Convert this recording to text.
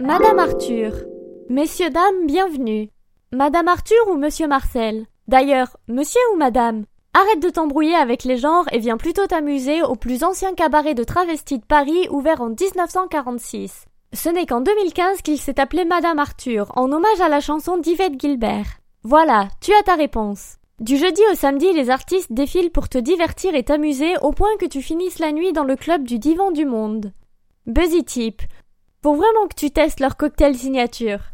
Madame Arthur. Messieurs, dames, bienvenue. Madame Arthur ou Monsieur Marcel? D'ailleurs, monsieur ou madame? Arrête de t'embrouiller avec les genres et viens plutôt t'amuser au plus ancien cabaret de travestis de Paris ouvert en 1946. Ce n'est qu'en 2015 qu'il s'est appelé Madame Arthur, en hommage à la chanson d'Yvette Gilbert. Voilà, tu as ta réponse. Du jeudi au samedi, les artistes défilent pour te divertir et t'amuser au point que tu finisses la nuit dans le club du divan du monde. Buzzy Tip, faut vraiment que tu testes leur cocktail signature.